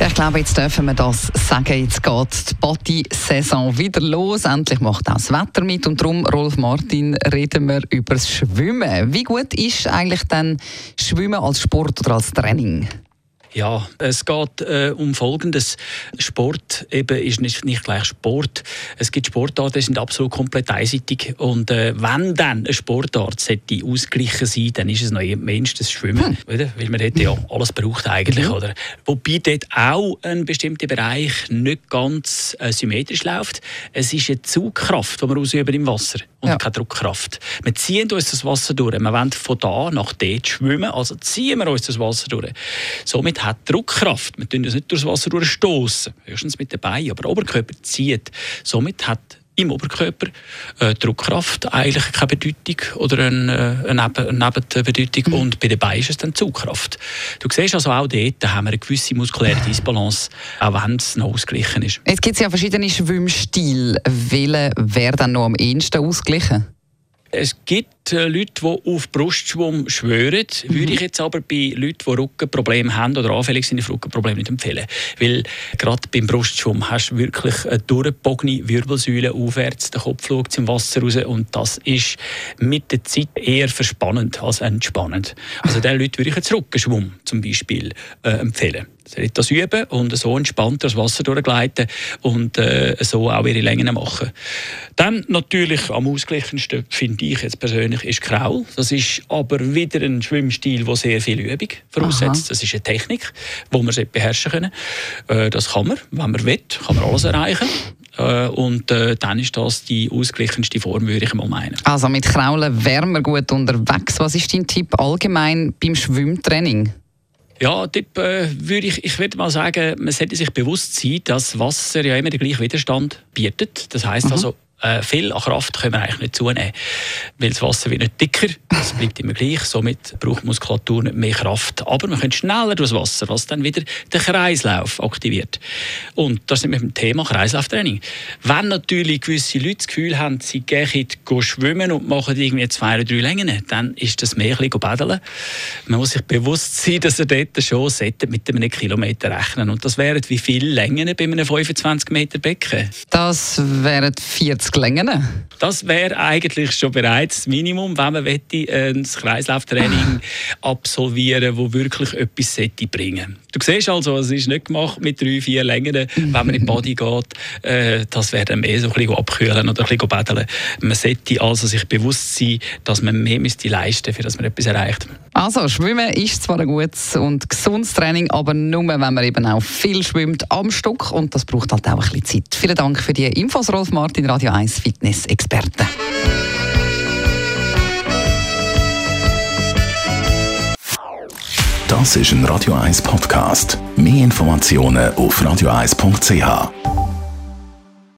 Ja, ich glaube, jetzt dürfen wir das sagen. Jetzt geht die Party-Saison wieder los. Endlich macht auch das Wetter mit. Und darum, Rolf Martin, reden wir über das Schwimmen. Wie gut ist eigentlich dann Schwimmen als Sport oder als Training? Ja, es geht äh, um Folgendes. Sport eben ist nicht, nicht gleich Sport. Es gibt Sportarten, die sind absolut komplett einseitig. Und äh, wenn dann eine Sportart sollte ausgeglichen sein, dann ist es noch mindestens Schwimmen. Hm. Oder? Weil man dort ja alles braucht eigentlich. Mhm. Oder? Wobei dort auch ein bestimmter Bereich nicht ganz äh, symmetrisch läuft. Es ist eine Zugkraft, die wir ausüben im Wasser und ja. keine Druckkraft. Wir ziehen uns das Wasser durch. Wir wollen von da nach dort schwimmen, also ziehen wir uns das Wasser durch. Somit hat Druckkraft. Wir tun das nicht durchs Wasser durchstoßen, höchstens mit den Beinen, aber der Oberkörper zieht. Somit hat im Oberkörper äh, Druckkraft eigentlich keine Bedeutung oder eine, äh, eine, Nebenbedeutung mhm. und bei den Beinen ist es dann Zugkraft. Du siehst also auch dort haben wir eine gewisse muskuläre Disbalance, auch wenn es noch ausgeglichen ist. Es gibt ja verschiedene Schwimmstile. Welcher wäre dann noch am ehesten ausgeglichen? Es gibt Leute, die auf Brustschwumm schwören, mhm. würde ich jetzt aber bei Leuten, die Rückenprobleme haben oder anfällig sind auf Rückenprobleme, nicht empfehlen. Weil gerade beim Brustschwumm hast du wirklich eine durchgebogene Wirbelsäule aufwärts, der Kopf schaut zum Wasser raus und das ist mit der Zeit eher verspannend als entspannend. Also den Leuten würde ich jetzt Rückenschwumm zum Beispiel äh, empfehlen soll das üben und so entspannt das Wasser durchgleiten und äh, so auch ihre Längen machen. Dann natürlich am ausgeglichensten, finde ich jetzt persönlich, ist Kraul. Das ist aber wieder ein Schwimmstil, der sehr viel Übung voraussetzt. Aha. Das ist eine Technik, die man beherrschen können. Äh, das kann man, wenn man will, kann man alles erreichen. Äh, und äh, dann ist das die ausgeglichenste Form, würde ich mal meinen. Also mit Kraulen wären wir gut unterwegs. Was ist dein Tipp allgemein beim Schwimmtraining? Ja, Tipp äh, würde ich, ich würde mal sagen, man sollte sich bewusst sein, dass Wasser ja immer den gleichen Widerstand bietet. Das heißt mhm. also, äh, viel an Kraft können wir eigentlich nicht zunehmen. Weil das Wasser wird nicht dicker, es bleibt immer gleich, somit braucht Muskulatur nicht mehr Kraft. Aber man kann schneller durchs Wasser, was dann wieder den Kreislauf aktiviert. Und das ist mit dem Thema Kreislauftraining. Wenn natürlich gewisse Leute das Gefühl haben, sie gehen schwimmen und machen irgendwie zwei oder drei Längen, dann ist das mehr ein bisschen Man muss sich bewusst sein, dass er dort schon mit einem Kilometer rechnen Und das wären wie viele Längen bei einem 25 Meter Becken? Das wären 40 Längen? Das wäre eigentlich schon bereits das Minimum, wenn man ein Kreislauftraining absolvieren wo wirklich etwas bringen Du siehst also, es ist nicht gemacht mit drei, vier Längen, wenn man in die Body geht. Äh, das wäre dann mehr so ein bisschen abkühlen oder ein bisschen baden. Man sollte also sich bewusst sein, dass man mehr müsste leisten müsste, damit man etwas erreicht. Also, Schwimmen ist zwar ein gutes und gesundes Training, aber nur, wenn man eben auch viel schwimmt am Stück und das braucht halt auch ein bisschen Zeit. Vielen Dank für die Infos, Rolf Martin, Radio 1 Fitness-Experte. Das ist ein Radio 1 Podcast. Mehr Informationen auf radio1.ch.